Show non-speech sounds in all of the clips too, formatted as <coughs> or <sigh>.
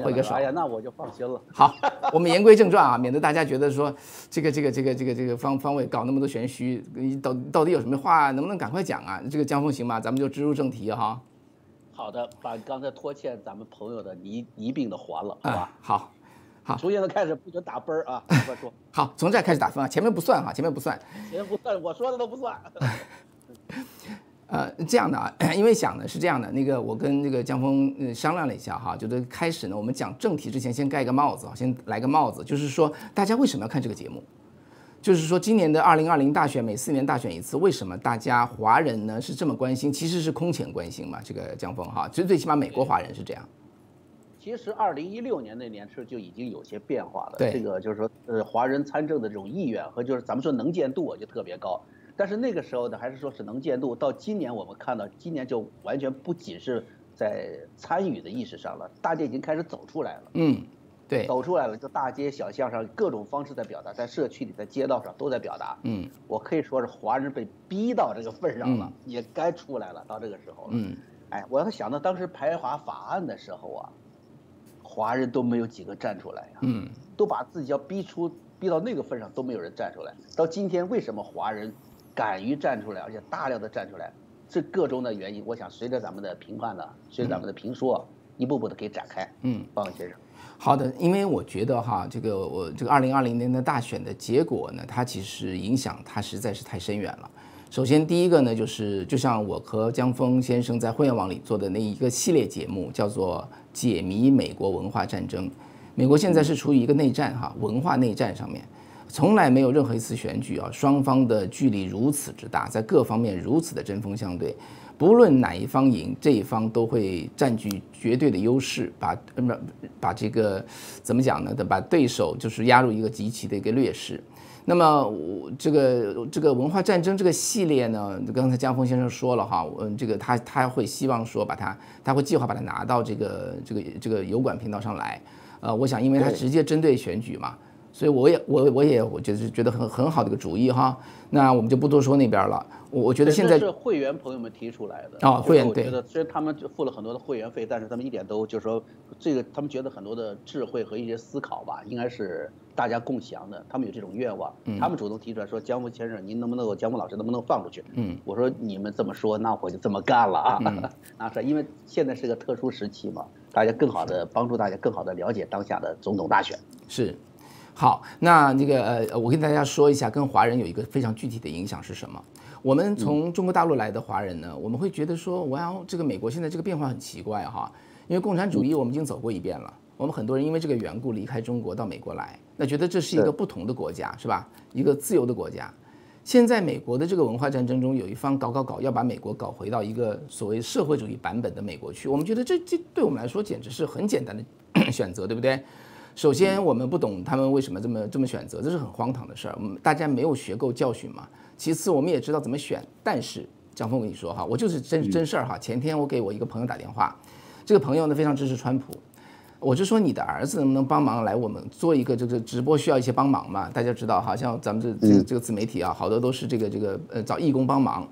好，看见挥个手。哎呀，那我就放心了。好，我们言归正传啊，免得大家觉得说这个这个这个这个这个方方位搞那么多玄虚，你到到底有什么话，能不能赶快讲啊？这个江峰行吗？咱们就直入正题哈。好的，把刚才拖欠咱们朋友的一一并的还了，好吧？好，好，从现在开始不准打分儿啊！快说。<laughs> 好，从这开始打分啊，前面不算哈，前面不算。前面不算，我说的都不算。<laughs> 呃，这样的啊，<clears throat> 因为想的是这样的，那个我跟那个江峰呃商量了一下哈，就是开始呢，我们讲正题之前先盖个帽子啊，先来个帽子，就是说大家为什么要看这个节目？就是说今年的二零二零大选每四年大选一次，为什么大家华人呢是这么关心？其实是空前关心嘛，这个江峰哈，其实最起码美国华人是这样。其实二零一六年那年是就已经有些变化了，对这个就是说呃华人参政的这种意愿和就是咱们说能见度啊就特别高。但是那个时候呢，还是说是能见度。到今年我们看到，今年就完全不仅是在参与的意识上了，大家已经开始走出来了。嗯，对，走出来了，就大街小巷上各种方式在表达，在社区里、在街道上都在表达。嗯，我可以说是华人被逼到这个份上了，也该出来了，到这个时候了。嗯，哎，我要想到当时排华法案的时候啊，华人都没有几个站出来呀。嗯，都把自己要逼出逼到那个份上，都没有人站出来。到今天，为什么华人？敢于站出来，而且大量的站出来，这各种的原因，我想随着咱们的评判呢，随着咱们的评说，一步步的可以展开。嗯，方先生，好的，因为我觉得哈，这个我这个二零二零年的大选的结果呢，它其实影响它实在是太深远了。首先第一个呢，就是就像我和江峰先生在互联网里做的那一个系列节目，叫做《解谜美国文化战争》，美国现在是处于一个内战哈，文化内战上面。从来没有任何一次选举啊，双方的距离如此之大，在各方面如此的针锋相对，不论哪一方赢，这一方都会占据绝对的优势，把把把这个怎么讲呢？把对手就是压入一个极其的一个劣势。那么我这个这个文化战争这个系列呢，刚才江峰先生说了哈，嗯，这个他他会希望说把它，他会计划把它拿到这个这个这个油管频道上来。呃，我想因为他直接针对选举嘛。所以我也我我也我觉得是觉得很很好的一个主意哈，那我们就不多说那边了。我我觉得现在是会员朋友们提出来的啊，会员对，觉得虽然他们付了很多的会员费，但是他们一点都就是说这个他们觉得很多的智慧和一些思考吧，应该是大家共享的。他们有这种愿望，他们主动提出来说：“江峰先生，您能不能够江峰老师能不能放出去？”嗯，我说你们这么说，那我就这么干了啊。那 <laughs> 是因为现在是个特殊时期嘛，大家更好的帮助大家更好的了解当下的总统大选是。好，那那个呃，我跟大家说一下，跟华人有一个非常具体的影响是什么？我们从中国大陆来的华人呢，我们会觉得说，哇，这个美国现在这个变化很奇怪哈，因为共产主义我们已经走过一遍了，我们很多人因为这个缘故离开中国到美国来，那觉得这是一个不同的国家，是吧？一个自由的国家。现在美国的这个文化战争中，有一方搞搞搞，要把美国搞回到一个所谓社会主义版本的美国去，我们觉得这这对我们来说简直是很简单的选择，对不对？首先，我们不懂他们为什么这么这么选择，这是很荒唐的事儿。我们大家没有学够教训嘛。其次，我们也知道怎么选。但是，江峰，我跟你说哈，我就是真真事儿哈。前天我给我一个朋友打电话，这个朋友呢非常支持川普，我就说你的儿子能不能帮忙来我们做一个这个直播，需要一些帮忙嘛？大家知道，好像咱们这这个这个自媒体啊，好多都是这个这个呃找义工帮忙。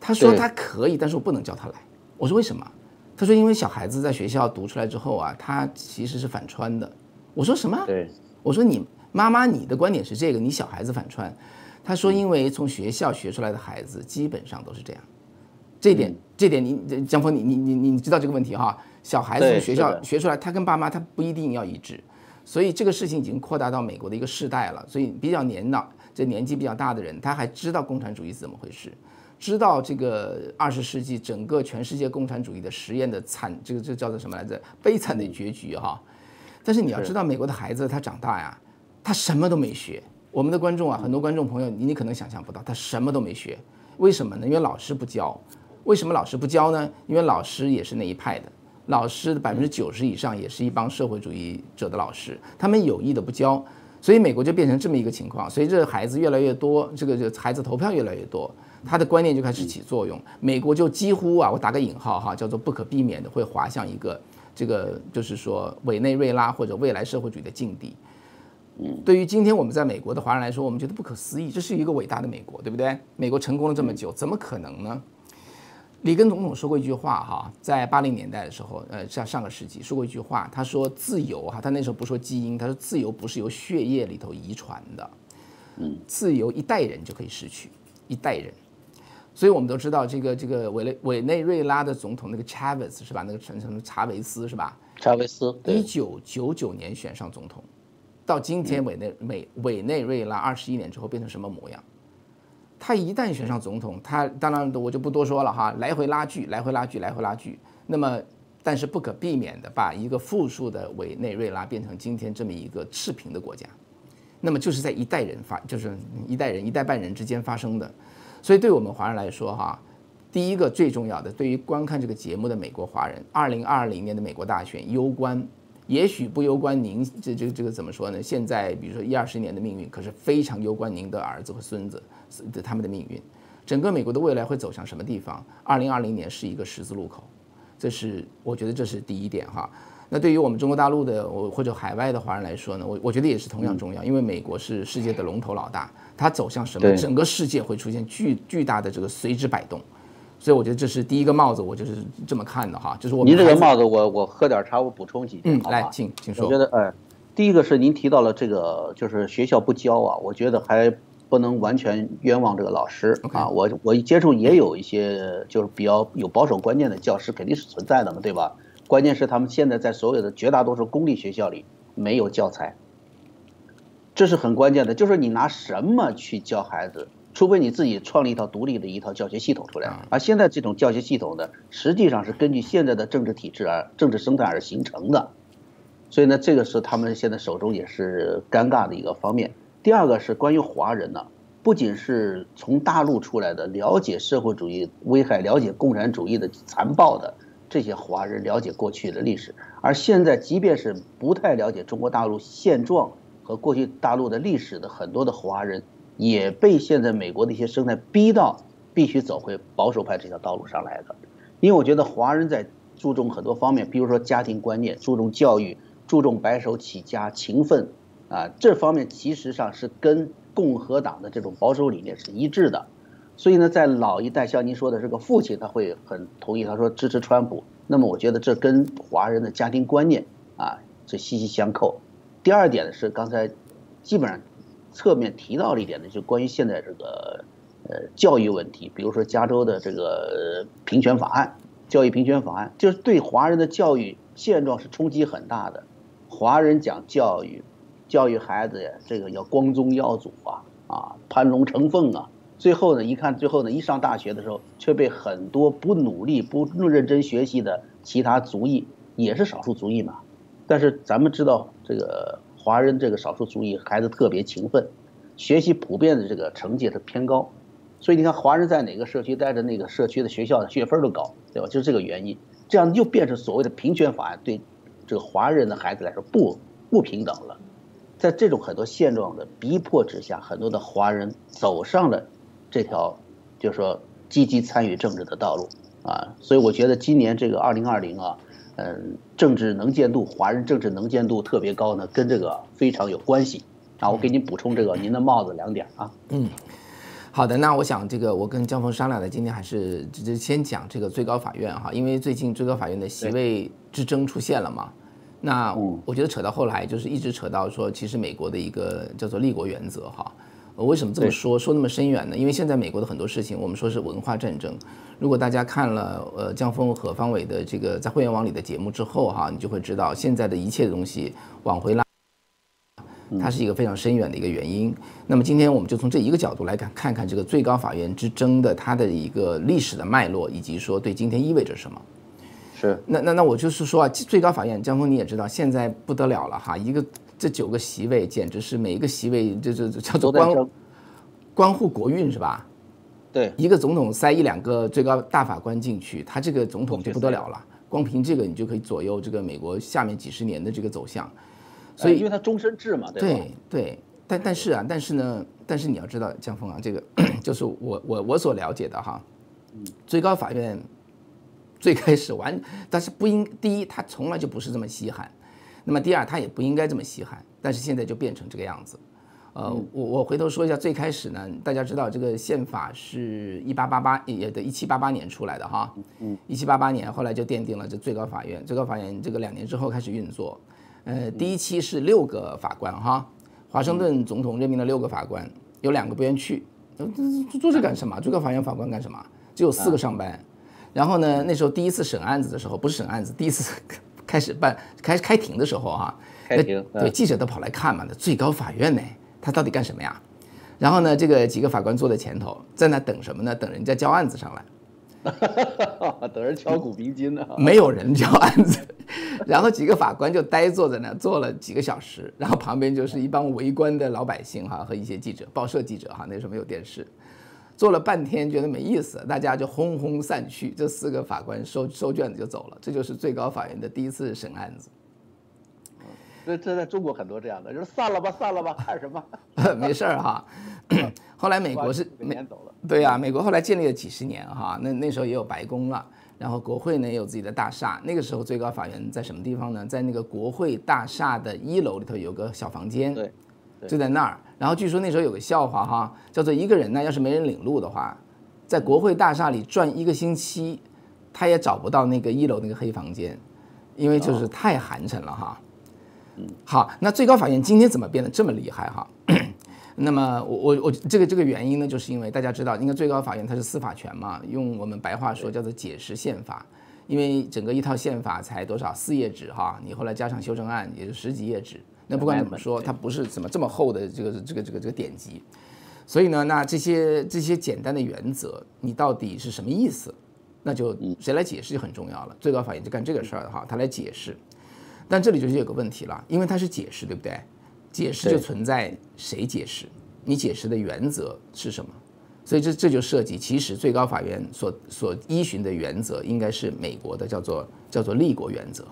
他说他可以，但是我不能叫他来。我说为什么？他说因为小孩子在学校读出来之后啊，他其实是反川的。我说什么？对，我说你妈妈，你的观点是这个，你小孩子反串。他说，因为从学校学出来的孩子基本上都是这样。这点，这点，你江峰，你你你你知道这个问题哈？小孩子从学校学出来，他跟爸妈他不一定要一致，所以这个事情已经扩大到美国的一个世代了。所以比较年老，这年纪比较大的人，他还知道共产主义是怎么回事，知道这个二十世纪整个全世界共产主义的实验的惨，这个这叫做什么来着？悲惨的结局哈。但是你要知道，美国的孩子他长大呀，他什么都没学。我们的观众啊，很多观众朋友，你你可能想象不到，他什么都没学。为什么呢？因为老师不教。为什么老师不教呢？因为老师也是那一派的，老师的百分之九十以上也是一帮社会主义者的老师，他们有意的不教，所以美国就变成这么一个情况。随着孩子越来越多，这个这孩子投票越来越多，他的观念就开始起作用，美国就几乎啊，我打个引号哈，叫做不可避免的会滑向一个。这个就是说委内瑞拉或者未来社会主义的境地，嗯，对于今天我们在美国的华人来说，我们觉得不可思议，这是一个伟大的美国，对不对？美国成功了这么久，怎么可能呢？里根总统说过一句话哈，在八零年代的时候，呃，像上个世纪说过一句话，他说自由哈，他那时候不说基因，他说自由不是由血液里头遗传的，嗯，自由一代人就可以失去，一代人。所以我们都知道这个这个委内委内瑞拉的总统那个查韦斯是吧？那个什什么查韦斯是吧？查韦斯，一九九九年选上总统，到今天委内美委内瑞拉二十一年之后变成什么模样？他一旦选上总统，他当然我就不多说了哈，来回拉锯，来回拉锯，来回拉锯。那么，但是不可避免的把一个富庶的委内瑞拉变成今天这么一个赤贫的国家，那么就是在一代人发，就是一代人一代半人之间发生的。所以对我们华人来说哈，第一个最重要的，对于观看这个节目的美国华人，二零二零年的美国大选攸关。也许不攸关您这这这个怎么说呢？现在比如说一二十年的命运，可是非常攸关您的儿子和孙子的他们的命运。整个美国的未来会走向什么地方？二零二零年是一个十字路口，这是我觉得这是第一点哈。那对于我们中国大陆的我或者海外的华人来说呢，我我觉得也是同样重要，因为美国是世界的龙头老大，它走向什么，整个世界会出现巨巨大的这个随之摆动。所以我觉得这是第一个帽子，我就是这么看的哈，就是我。您这个帽子，我我喝点茶，我补充几句，嗯，来，请请说。我觉得，哎，第一个是您提到了这个，就是学校不教啊，我觉得还不能完全冤枉这个老师啊。我我接触也有一些就是比较有保守观念的教师，肯定是存在的嘛，对吧？关键是他们现在在所有的绝大多数公立学校里没有教材，这是很关键的，就是你拿什么去教孩子？除非你自己创立一套独立的一套教学系统出来，而现在这种教学系统呢，实际上是根据现在的政治体制而政治生态而形成的，所以呢，这个是他们现在手中也是尴尬的一个方面。第二个是关于华人呢，不仅是从大陆出来的了解社会主义危害、了解共产主义的残暴的这些华人，了解过去的历史，而现在即便是不太了解中国大陆现状和过去大陆的历史的很多的华人。也被现在美国的一些生态逼到必须走回保守派这条道路上来的，因为我觉得华人在注重很多方面，比如说家庭观念、注重教育、注重白手起家、勤奋啊，这方面其实上是跟共和党的这种保守理念是一致的。所以呢，在老一代，像您说的这个父亲，他会很同意，他说支持川普。那么我觉得这跟华人的家庭观念啊是息息相扣。第二点呢是刚才基本上。侧面提到了一点呢，就关于现在这个呃教育问题，比如说加州的这个平权法案，教育平权法案，就是对华人的教育现状是冲击很大的。华人讲教育，教育孩子呀，这个要光宗耀祖啊，啊攀龙成凤啊，最后呢，一看最后呢，一上大学的时候，却被很多不努力、不认真学习的其他族裔，也是少数族裔嘛。但是咱们知道这个。华人这个少数族裔孩子特别勤奋，学习普遍的这个成绩是偏高，所以你看华人在哪个社区待着，那个社区的学校的学分都高，对吧？就是这个原因，这样又变成所谓的平权法案对这个华人的孩子来说不不平等了。在这种很多现状的逼迫之下，很多的华人走上了这条就是说积极参与政治的道路啊。所以我觉得今年这个二零二零啊。嗯，政治能见度，华人政治能见度特别高呢，跟这个非常有关系啊。我给您补充这个您的帽子两点啊。嗯，好的，那我想这个我跟江峰商量的，今天还是就先讲这个最高法院哈，因为最近最高法院的席位之争出现了嘛。那我觉得扯到后来就是一直扯到说，其实美国的一个叫做立国原则哈。我为什么这么说？说那么深远呢？因为现在美国的很多事情，我们说是文化战争。如果大家看了呃江峰和方伟的这个在会员网里的节目之后哈，你就会知道现在的一切的东西往回拉，它是一个非常深远的一个原因。那么今天我们就从这一个角度来看，看看这个最高法院之争的它的一个历史的脉络，以及说对今天意味着什么。是。那那那我就是说啊，最高法院江峰你也知道，现在不得了了哈，一个。这九个席位简直是每一个席位，这这叫做关关乎国运是吧？对，一个总统塞一两个最高大法官进去，他这个总统就不得了了。光凭这个，你就可以左右这个美国下面几十年的这个走向。所以，因为他终身制嘛，对对对，但但是啊，但是呢，但是你要知道，江峰啊，这个 <coughs> 就是我我我所了解的哈，最高法院最开始完，但是不应第一，他从来就不是这么稀罕。那么第二，他也不应该这么稀罕，但是现在就变成这个样子。呃，我我回头说一下，最开始呢，大家知道这个宪法是一八八八也的一七八八年出来的哈，嗯，一七八八年后来就奠定了这最高法院，最高法院这个两年之后开始运作，呃，第一期是六个法官哈，华盛顿总统任命了六个法官，有两个不愿去，做做这干什么？最高法院法官干什么？只有四个上班，然后呢，那时候第一次审案子的时候，不是审案子，第一次开始办开开庭的时候哈，开庭对记者都跑来看嘛，那最高法院呢？他到底干什么呀？然后呢，这个几个法官坐在前头，在那等什么呢？等人家交案子上来。<laughs> 等人敲鼓鸣金呢。<laughs> 没有人交案子，<laughs> 然后几个法官就呆坐在那坐了几个小时，然后旁边就是一帮围观的老百姓哈和一些记者，报社记者哈，那时候没有电视，坐了半天觉得没意思，大家就轰轰散去，这四个法官收收卷子就走了。这就是最高法院的第一次审案子。这这在中国很多这样的，就是散了吧，散了吧，<laughs> 看什么？<laughs> 没事儿哈。<coughs> 后来美国是年走了。对呀，美国后来建立了几十年哈，那那时候也有白宫了，然后国会呢也有自己的大厦。那个时候最高法院在什么地方呢？在那个国会大厦的一楼里头有个小房间，对，就在那儿。然后据说那时候有个笑话哈，叫做一个人呢要是没人领路的话，在国会大厦里转一个星期，他也找不到那个一楼那个黑房间，因为就是太寒碜了哈。好，那最高法院今天怎么变得这么厉害哈？<clears throat> 那么我我我这个这个原因呢，就是因为大家知道，应该最高法院它是司法权嘛，用我们白话说叫做解释宪法。因为整个一套宪法才多少四页纸哈，你后来加上修正案也就十几页纸。那不管怎么说，它不是怎么这么厚的这个这个这个这个典籍。所以呢，那这些这些简单的原则，你到底是什么意思？那就谁来解释就很重要了。最高法院就干这个事儿的哈，他来解释。但这里就是有个问题了，因为它是解释，对不对？解释就存在谁解释，你解释的原则是什么？所以这这就涉及，其实最高法院所所依循的原则应该是美国的叫做叫做立国原则。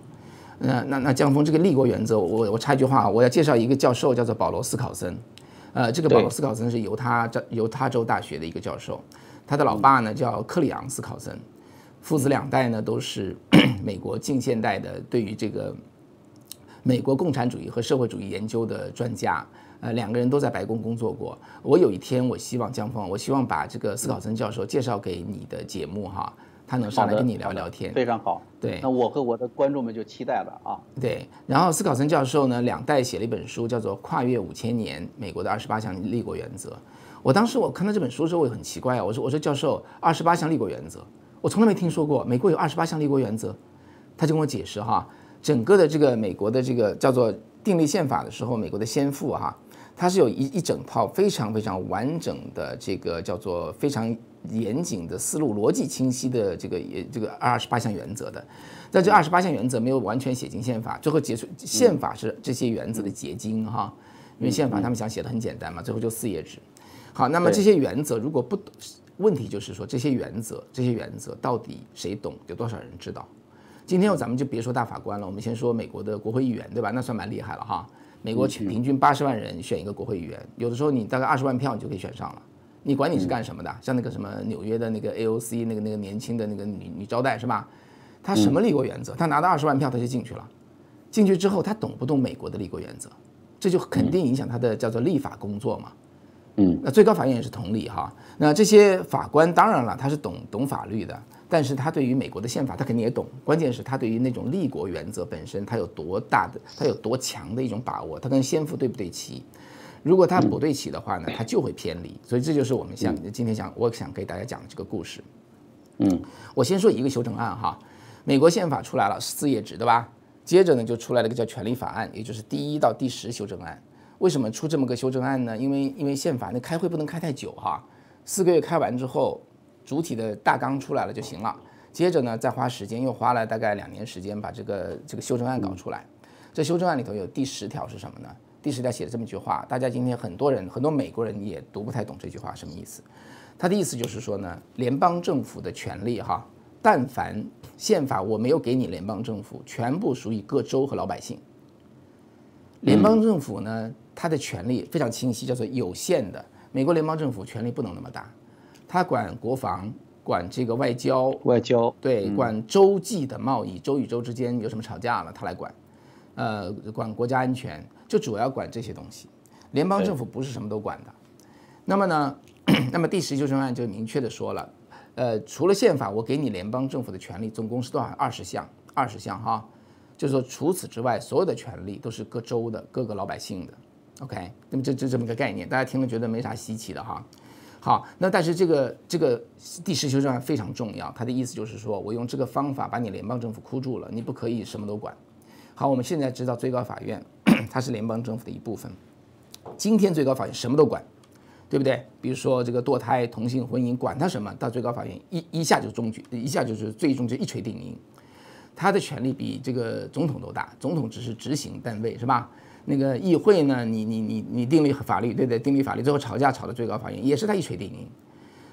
那那那江峰这个立国原则，我我插一句话，我要介绍一个教授，叫做保罗斯考森。呃，这个保罗斯考森是犹他州犹他州大学的一个教授，他的老爸呢叫克里昂斯考森，父子两代呢都是 <clears throat> 美国近现代的对于这个。美国共产主义和社会主义研究的专家，呃，两个人都在白宫工作过。我有一天，我希望江峰，我希望把这个斯考森教授介绍给你的节目哈，他能上来跟你聊聊天。非常好。对，那我和我的观众们就期待了啊。对，然后斯考森教授呢，两代写了一本书，叫做《跨越五千年：美国的二十八项立国原则》。我当时我看到这本书的时候，我也很奇怪啊，我说我说教授，二十八项立国原则，我从来没听说过，美国有二十八项立国原则。他就跟我解释哈。整个的这个美国的这个叫做订立宪法的时候，美国的先父哈，他是有一一整套非常非常完整的这个叫做非常严谨的思路、逻辑清晰的这个也这个二十八项原则的。在这二十八项原则没有完全写进宪法，最后结束宪法是这些原则的结晶哈。因为宪法他们想写的很简单嘛，最后就四页纸。好，那么这些原则如果不问题就是说这些原则这些原则到底谁懂，有多少人知道？今天咱们就别说大法官了，我们先说美国的国会议员，对吧？那算蛮厉害了哈。美国平均八十万人选一个国会议员，有的时候你大概二十万票你就可以选上了。你管你是干什么的，像那个什么纽约的那个 AOC 那个那个年轻的那个女女招待是吧？她什么立国原则？她拿到二十万票她就进去了。进去之后她懂不懂美国的立国原则？这就肯定影响她的叫做立法工作嘛。嗯，那最高法院也是同理哈。那这些法官当然了，他是懂懂法律的。但是他对于美国的宪法，他肯定也懂。关键是他对于那种立国原则本身，他有多大的，他有多强的一种把握，他跟先父对不对齐？如果它不对齐的话呢，它就会偏离。所以这就是我们想今天想，我想给大家讲的这个故事。嗯，我先说一个修正案哈，美国宪法出来了四页纸对吧？接着呢就出来了个叫权利法案，也就是第一到第十修正案。为什么出这么个修正案呢？因为因为宪法那开会不能开太久哈，四个月开完之后。主体的大纲出来了就行了，接着呢再花时间，又花了大概两年时间把这个这个修正案搞出来。这修正案里头有第十条是什么呢？第十条写了这么一句话，大家今天很多人很多美国人也读不太懂这句话什么意思。他的意思就是说呢，联邦政府的权利哈，但凡宪法我没有给你联邦政府，全部属于各州和老百姓。联邦政府呢，它的权利非常清晰，叫做有限的。美国联邦政府权力不能那么大。他管国防，管这个外交，外交对，管洲际的贸易，州与州之间有什么吵架了，他来管，呃，管国家安全，就主要管这些东西。联邦政府不是什么都管的。那么呢，<coughs> 那么第十修正案就明确的说了，呃，除了宪法，我给你联邦政府的权利总共是多少？二十项，二十项哈。就是说，除此之外，所有的权利都是各州的、各个老百姓的。OK，那么这这这么个概念，大家听了觉得没啥稀奇的哈。好，那但是这个这个第十修正案非常重要，它的意思就是说我用这个方法把你联邦政府箍住了，你不可以什么都管。好，我们现在知道最高法院它是联邦政府的一部分，今天最高法院什么都管，对不对？比如说这个堕胎、同性婚姻，管它什么，到最高法院一一下就终局，一下就是最终就一锤定音。他的权力比这个总统都大，总统只是执行单位，是吧？那个议会呢，你你你你订立法律，对不对？订立法律最后吵架吵到最高法院，也是他一锤定音。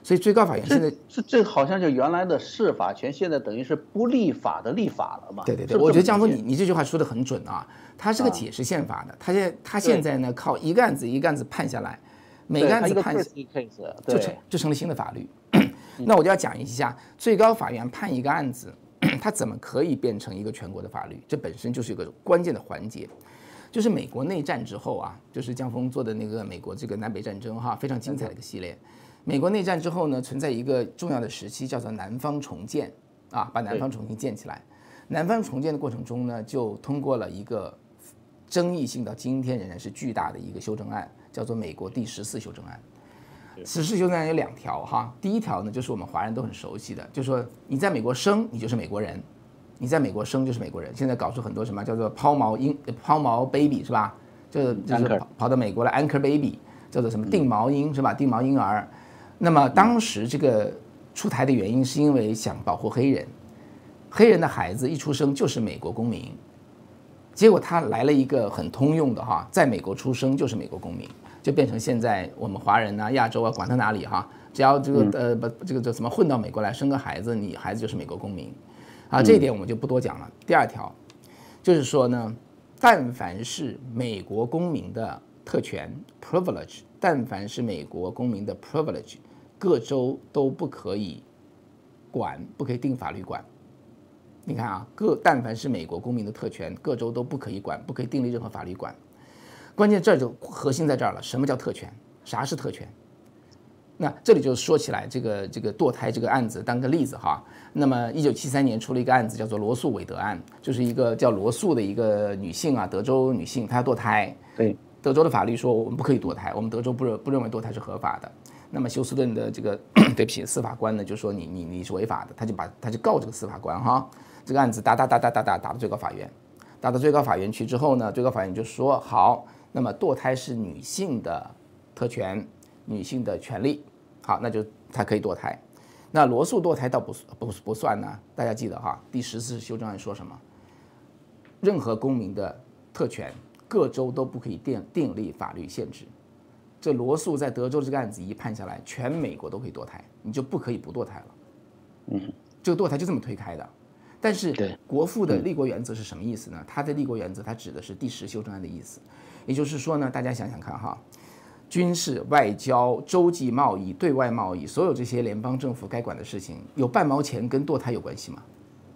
所以最高法院现在这这好像就原来的释法权，现在等于是不立法的立法了嘛？对对对，我觉得江峰你你这句话说的很准啊，他是个解释宪法的，他现他现在呢靠一个案子一个案子判下来，每个案子判就成就成了新的法律。<clears throat> 那我就要讲一下最高法院判一个案子。它怎么可以变成一个全国的法律？这本身就是一个关键的环节。就是美国内战之后啊，就是江峰做的那个美国这个南北战争哈，非常精彩的一个系列。美国内战之后呢，存在一个重要的时期叫做南方重建啊，把南方重新建起来。南方重建的过程中呢，就通过了一个争议性到今天仍然是巨大的一个修正案，叫做美国第十四修正案。此事修正案有两条哈，第一条呢就是我们华人都很熟悉的，就是说你在美国生，你就是美国人，你在美国生就是美国人。现在搞出很多什么叫做抛锚婴、抛锚 baby 是吧？就就是跑跑到美国来 anchor baby，叫做什么定锚婴是吧？定锚婴儿。那么当时这个出台的原因是因为想保护黑人，黑人的孩子一出生就是美国公民，结果他来了一个很通用的哈，在美国出生就是美国公民。就变成现在我们华人呐、亚洲啊，管他哪里哈，只要这个呃不这个叫什么混到美国来生个孩子，你孩子就是美国公民，啊，这一点我们就不多讲了。第二条，就是说呢，但凡是美国公民的特权 （privilege），但凡是美国公民的 privilege，各州都不可以管，不可以定法律管。你看啊，各但凡是美国公民的特权，各州都不可以管，不可以订立任何法律管。关键这就核心在这儿了，什么叫特权？啥是特权？那这里就说起来这个这个堕胎这个案子当个例子哈。那么一九七三年出了一个案子叫做罗素韦德案，就是一个叫罗素的一个女性啊，德州女性，她要堕胎。对，德州的法律说我们不可以堕胎，我们德州不认不认为堕胎是合法的。那么休斯顿的这个 <coughs> 对不起司法官呢就说你你你是违法的，他就把他就告这个司法官哈。这个案子打打打打打打打到最高法院，打到最高法院去之后呢，最高法院就说好。那么堕胎是女性的特权，女性的权利，好，那就她可以堕胎。那罗素堕胎倒不不不算呢。大家记得哈，第十次修正案说什么？任何公民的特权，各州都不可以订订立法律限制。这罗素在德州这个案子一判下来，全美国都可以堕胎，你就不可以不堕胎了。嗯，这个堕胎就这么推开的。但是国父的立国原则是什么意思呢？他的立国原则，他指的是第十修正案的意思。也就是说呢，大家想想看哈，军事、外交、洲际贸易、对外贸易，所有这些联邦政府该管的事情，有半毛钱跟堕胎有关系吗？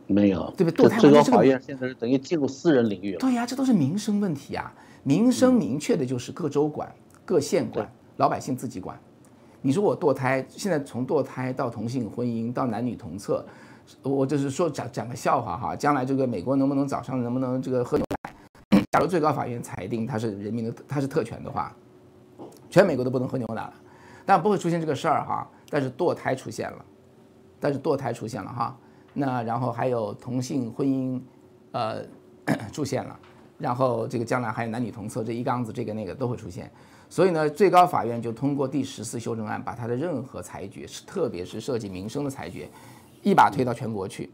没有，对不对？堕胎最高法院现在是等于进入私人领域了。对呀，这都是民生问题啊！民生明确的就是各州管、各县管，老百姓自己管。你说我堕胎，现在从堕胎到同性婚姻到男女同厕，我就是说讲讲个笑话哈，将来这个美国能不能早上能不能这个喝牛奶？假如最高法院裁定它是人民的，它是特权的话，全美国都不能喝牛奶了，但不会出现这个事儿哈。但是堕胎出现了，但是堕胎出现了哈。那然后还有同性婚姻，呃，<coughs> 出现了，然后这个将来还有男女同厕这一缸子这个那个都会出现。所以呢，最高法院就通过第十四修正案，把它的任何裁决，是特别是涉及民生的裁决，一把推到全国去。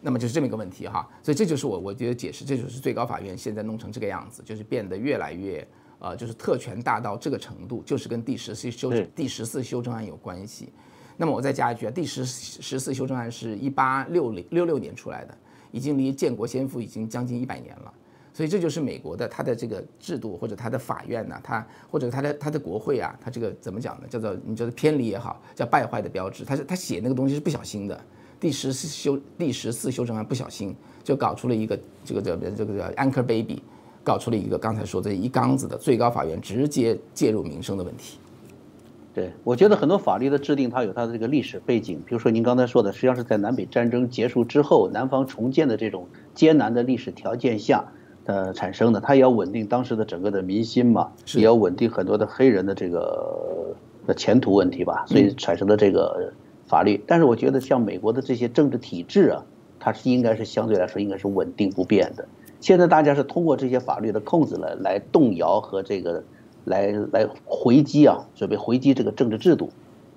那么就是这么一个问题哈，所以这就是我我觉得解释，这就是最高法院现在弄成这个样子，就是变得越来越呃，就是特权大到这个程度，就是跟第十四修第十四修正案有关系。那么我再加一句啊，第十十四修正案是一八六零六六年出来的，已经离建国先父已经将近一百年了，所以这就是美国的它的这个制度或者它的法院呢，它或者它的它的国会啊，它这个怎么讲呢？叫做你觉得偏离也好，叫败坏的标志，它是它写那个东西是不小心的。第十四修第十四修正案不小心就搞出了一个这个这个这个叫 anchor baby，搞出了一个刚才说这一缸子的最高法院直接介入民生的问题。对，我觉得很多法律的制定，它有它的这个历史背景。比如说您刚才说的，实际上是在南北战争结束之后，南方重建的这种艰难的历史条件下，呃产生的。它也要稳定当时的整个的民心嘛，也要稳定很多的黑人的这个的前途问题吧，所以产生的这个法律。但是我觉得像美国的这些政治体制啊，它是应该是相对来说应该是稳定不变的。现在大家是通过这些法律的控制来来动摇和这个。来来回击啊，准备回击这个政治制度，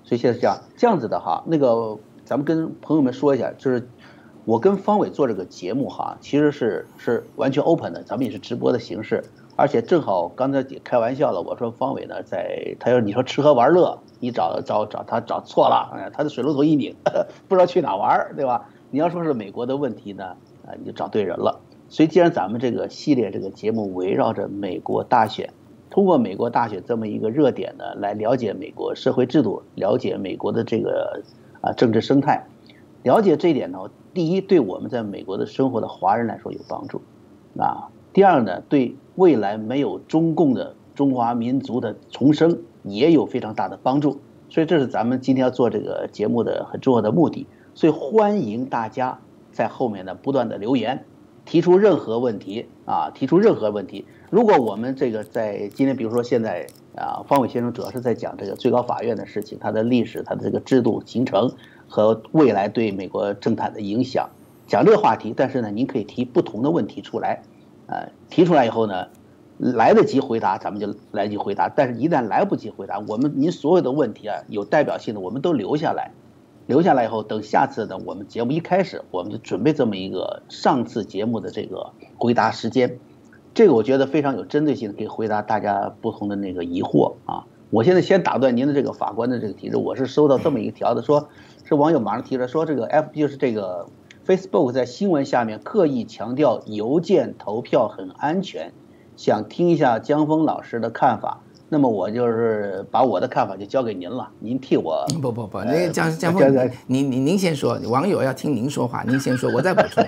所以现在是这样这样子的哈。那个咱们跟朋友们说一下，就是我跟方伟做这个节目哈，其实是是完全 open 的，咱们也是直播的形式，而且正好刚才也开玩笑了，我说方伟呢在，他说你说吃喝玩乐，你找找找他找错了，哎，他的水龙头一拧，<laughs> 不知道去哪玩，对吧？你要说是美国的问题呢，啊，你就找对人了。所以既然咱们这个系列这个节目围绕着美国大选。通过美国大选这么一个热点呢，来了解美国社会制度，了解美国的这个啊政治生态，了解这一点呢，第一对我们在美国的生活的华人来说有帮助，啊，第二呢，对未来没有中共的中华民族的重生也有非常大的帮助，所以这是咱们今天要做这个节目的很重要的目的，所以欢迎大家在后面呢不断的留言，提出任何问题啊，提出任何问题。如果我们这个在今天，比如说现在啊，方伟先生主要是在讲这个最高法院的事情，它的历史、它的这个制度形成和未来对美国政坛的影响，讲这个话题。但是呢，您可以提不同的问题出来，呃，提出来以后呢，来得及回答，咱们就来得及回答。但是一旦来不及回答，我们您所有的问题啊，有代表性的，我们都留下来，留下来以后，等下次呢，我们节目一开始，我们就准备这么一个上次节目的这个回答时间。这个我觉得非常有针对性的，可以回答大家不同的那个疑惑啊。我现在先打断您的这个法官的这个提示，我是收到这么一个条子，说是网友马上提出来说，这个 F 就是这个 Facebook 在新闻下面刻意强调邮件投票很安全，想听一下江峰老师的看法。那么我就是把我的看法就交给您了，您替我不不不，那个江江峰，您您您先说，网友要听您说话，您先说，我再补充。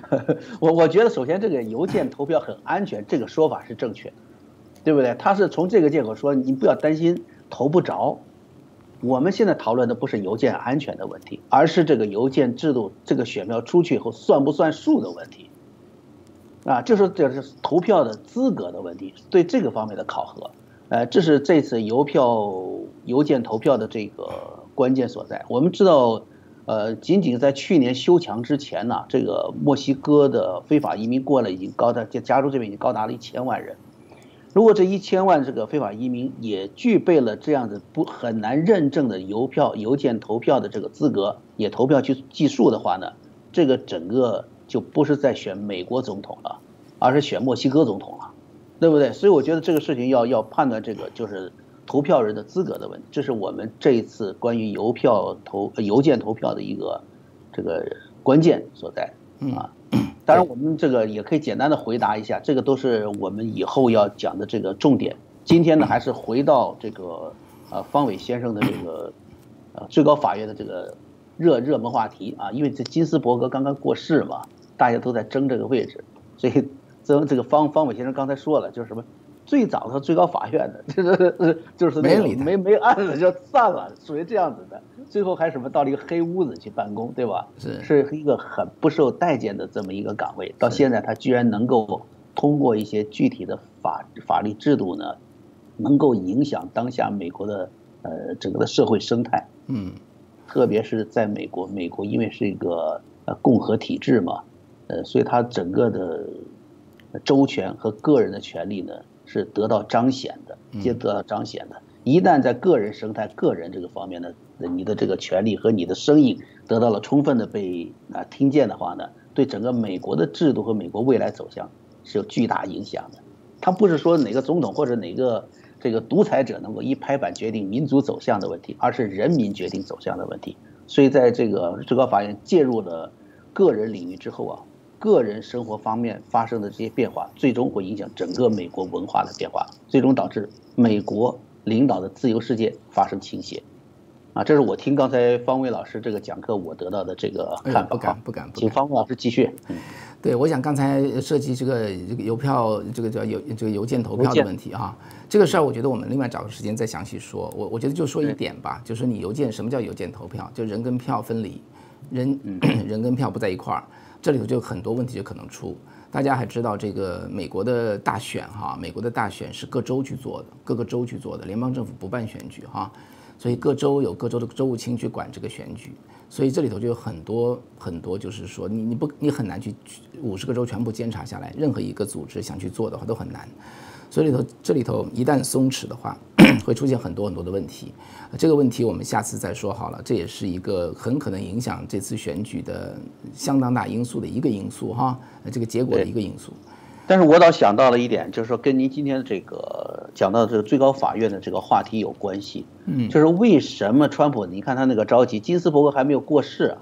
<laughs> 我我觉得首先这个邮件投票很安全，这个说法是正确的，对不对？他是从这个借口说你不要担心投不着。我们现在讨论的不是邮件安全的问题，而是这个邮件制度，这个选票出去以后算不算数的问题。啊，就是这是投票的资格的问题，对这个方面的考核。呃，这是这次邮票邮件投票的这个关键所在。我们知道，呃，仅仅在去年修墙之前呢，这个墨西哥的非法移民过来已经高达，加加州这边已经高达了一千万人。如果这一千万这个非法移民也具备了这样子不很难认证的邮票邮件投票的这个资格，也投票去计数的话呢，这个整个就不是在选美国总统了，而是选墨西哥总统了。对不对？所以我觉得这个事情要要判断这个就是投票人的资格的问题，这是我们这一次关于邮票投邮件投票的一个这个关键所在啊。当然，我们这个也可以简单的回答一下，这个都是我们以后要讲的这个重点。今天呢，还是回到这个呃方伟先生的这个呃最高法院的这个热热门话题啊，因为这金斯伯格刚刚过世嘛，大家都在争这个位置，所以。这这个方方伟先生刚才说了，就是什么，最早的最高法院的，<laughs> 就是就是没理没没案子就散了，属于这样子的。最后还什么到了一个黑屋子去办公，对吧？是是一个很不受待见的这么一个岗位。到现在他居然能够通过一些具体的法法律制度呢，能够影响当下美国的呃整个的社会生态。嗯，特别是在美国，美国因为是一个呃共和体制嘛，呃，所以他整个的。周全和个人的权利呢，是得到彰显的，皆得到彰显的。一旦在个人生态、个人这个方面呢，你的这个权利和你的声音得到了充分的被啊听见的话呢，对整个美国的制度和美国未来走向是有巨大影响的。他不是说哪个总统或者哪个这个独裁者能够一拍板决定民族走向的问题，而是人民决定走向的问题。所以在这个最高法院介入了个人领域之后啊。个人生活方面发生的这些变化，最终会影响整个美国文化的变化，最终导致美国领导的自由世界发生倾斜，啊，这是我听刚才方伟老师这个讲课我得到的这个看法。不敢不敢，请方伟老师继续。对，我想刚才涉及这个这个邮票，这个叫邮这个邮件投票的问题啊，这个事儿我觉得我们另外找个时间再详细说。我我觉得就说一点吧，就是你邮件什么叫邮件投票？就人跟票分离，人 <clears throat> 人跟票不在一块儿，这里头就很多问题就可能出。大家还知道这个美国的大选哈，美国的大选是各州去做的，各个州去做的，联邦政府不办选举哈，所以各州有各州的州务卿去管这个选举。所以这里头就有很多很多，就是说你你不你很难去五十个州全部监察下来，任何一个组织想去做的话都很难。所以里头这里头一旦松弛的话，<clears throat> 会出现很多很多的问题。这个问题我们下次再说好了。这也是一个很可能影响这次选举的相当大因素的一个因素哈，这个结果的一个因素。但是我倒想到了一点，就是说跟您今天这个讲到这个最高法院的这个话题有关系。嗯，就是为什么川普？你看他那个着急，金斯伯格还没有过世啊，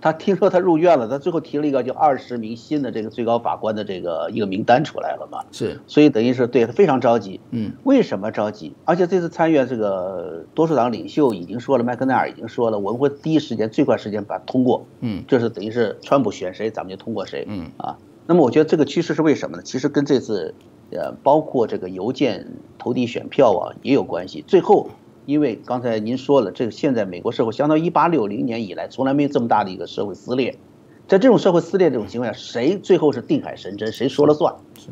他听说他入院了，他最后提了一个就二十名新的这个最高法官的这个一个名单出来了嘛。是，所以等于是对他非常着急。嗯，为什么着急？而且这次参院这个多数党领袖已经说了，麦克奈尔已经说了，我们会第一时间最快时间把它通过。嗯，就是等于是川普选谁，咱们就通过谁。嗯啊。那么我觉得这个趋势是为什么呢？其实跟这次，呃，包括这个邮件投递选票啊也有关系。最后，因为刚才您说了，这个现在美国社会相当于一八六零年以来从来没有这么大的一个社会撕裂，在这种社会撕裂这种情况下，谁最后是定海神针，谁说了算？是，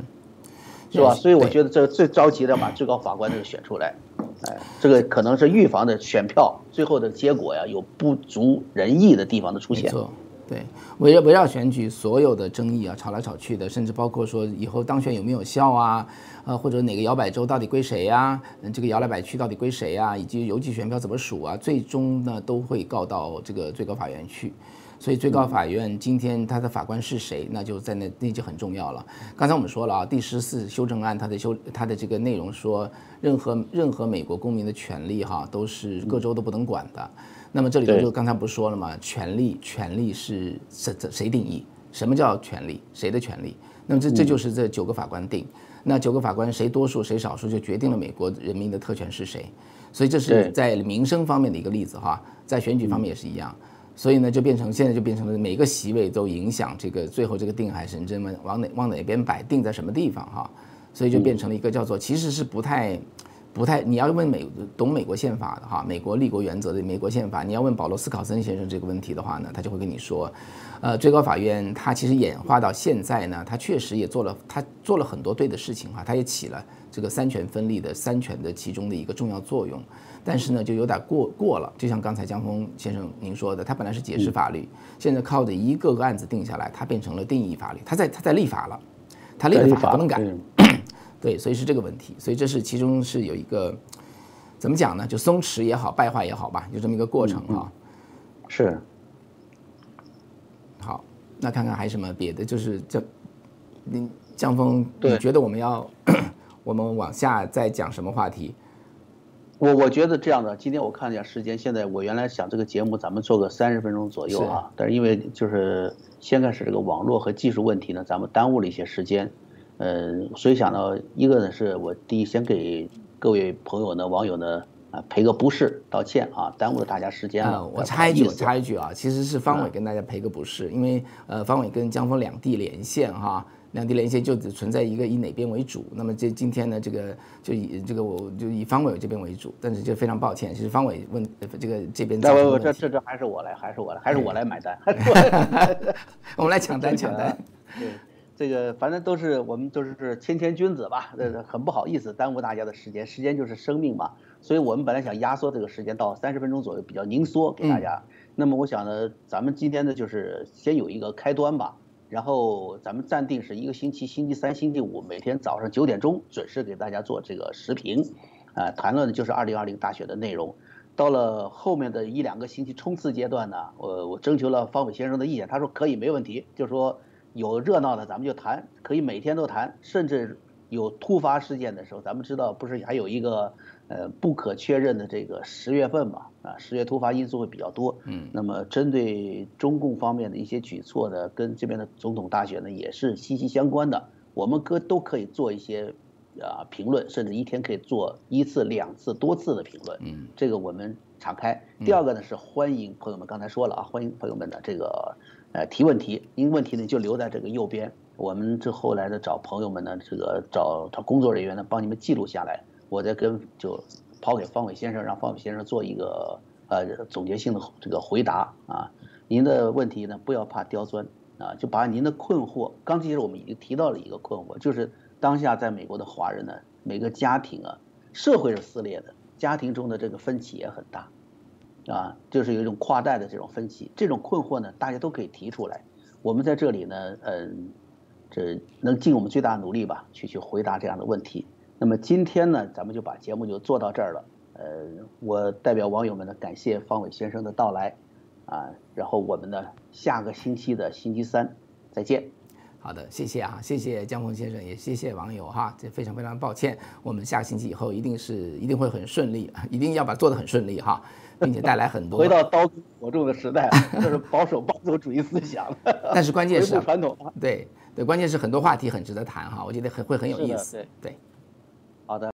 是吧？所以我觉得这最着急的把最高法官这个选出来，哎，这个可能是预防的选票最后的结果呀有不足人意的地方的出现。对，围绕围绕选举所有的争议啊，吵来吵去的，甚至包括说以后当选有没有效啊，呃，或者哪个摇摆州到底归谁呀？嗯，这个摇来摆去到底归谁呀？以及邮寄选票怎么数啊？最终呢都会告到这个最高法院去。所以最高法院今天他的法官是谁，那就在那那就很重要了。刚才我们说了啊，第十四修正案它的修它的这个内容说，任何任何美国公民的权利哈都是各州都不能管的。那么这里头就刚才不是说了吗？权利，权利是谁谁定义？什么叫权利？谁的权利？那么这这就是这九个法官定。那九个法官谁多数谁少数，就决定了美国人民的特权是谁。所以这是在民生方面的一个例子哈，在选举方面也是一样。所以呢，就变成现在就变成了每个席位都影响这个最后这个定海神针嘛，往哪往哪边摆，定在什么地方哈。所以就变成了一个叫做其实是不太。不太，你要问美懂美国宪法的哈，美国立国原则的美国宪法，你要问保罗斯考森先生这个问题的话呢，他就会跟你说，呃，最高法院它其实演化到现在呢，它确实也做了，它做了很多对的事情哈，它也起了这个三权分立的三权的其中的一个重要作用，但是呢，就有点过过了，就像刚才江峰先生您说的，它本来是解释法律，现在靠着一个个案子定下来，它变成了定义法律，它在它在立法了，它立的法不能改。对，所以是这个问题，所以这是其中是有一个怎么讲呢？就松弛也好，败坏也好吧，就这么一个过程啊。是。好，那看看还有什么别的？就是这，您江峰，你觉得我们要 <coughs> 我们往下再讲什么话题？我我觉得这样的，今天我看一下时间，现在我原来想这个节目咱们做个三十分钟左右啊，但是因为就是先开始这个网络和技术问题呢，咱们耽误了一些时间。嗯，所以想到一个呢，是我第一先给各位朋友呢、网友呢啊赔个不是，道歉啊，耽误了大家时间了。我插一句，我插一句啊，其实是方伟跟大家赔个不是，因为呃，方伟跟江峰两地连线哈，两地连线就只存在一个以哪边为主。那么这今天呢，这个就以这个我就以方伟这边为主，但是就非常抱歉，其实方伟问这个这边。这这这还是我来，还是我来，还是我来买单。<laughs> <laughs> 我们来抢单抢单。对。这个反正都是我们就是谦谦君子吧，呃，很不好意思耽误大家的时间，时间就是生命嘛，所以我们本来想压缩这个时间到三十分钟左右，比较凝缩给大家。那么我想呢，咱们今天呢就是先有一个开端吧，然后咱们暂定是一个星期，星期三、星期五每天早上九点钟准时给大家做这个时评，啊，谈论的就是二零二零大选的内容。到了后面的一两个星期冲刺阶段呢，我我征求了方伟先生的意见，他说可以没问题，就说。有热闹的咱们就谈，可以每天都谈，甚至有突发事件的时候，咱们知道不是还有一个呃不可确认的这个十月份嘛啊，十月突发因素会比较多，嗯，那么针对中共方面的一些举措呢，跟这边的总统大选呢也是息息相关的，我们可都可以做一些啊评论，甚至一天可以做一次、两次、多次的评论。嗯，这个我们敞开。第二个呢是欢迎朋友们，刚才说了啊，欢迎朋友们的这个呃提问题，您问题呢就留在这个右边，我们这后来的找朋友们呢，这个找找工作人员呢帮你们记录下来，我再跟就抛给方伟先生，让方伟先生做一个呃总结性的这个回答啊。您的问题呢不要怕刁钻。啊，就把您的困惑，刚其实我们已经提到了一个困惑，就是当下在美国的华人呢，每个家庭啊，社会是撕裂的，家庭中的这个分歧也很大，啊，就是有一种跨代的这种分歧，这种困惑呢，大家都可以提出来，我们在这里呢，嗯，这能尽我们最大努力吧，去去回答这样的问题。那么今天呢，咱们就把节目就做到这儿了，呃，我代表网友们呢，感谢方伟先生的到来。啊，然后我们呢，下个星期的星期三再见。好的，谢谢啊，谢谢江峰先生，也谢谢网友哈，这非常非常抱歉，我们下个星期以后一定是一定会很顺利，一定要把做的很顺利哈，并且带来很多回到刀耕火种的时代，这是保守保守主义思想。<laughs> 但是关键是传统，对对，关键是很多话题很值得谈哈，我觉得很会很有意思。对。好的。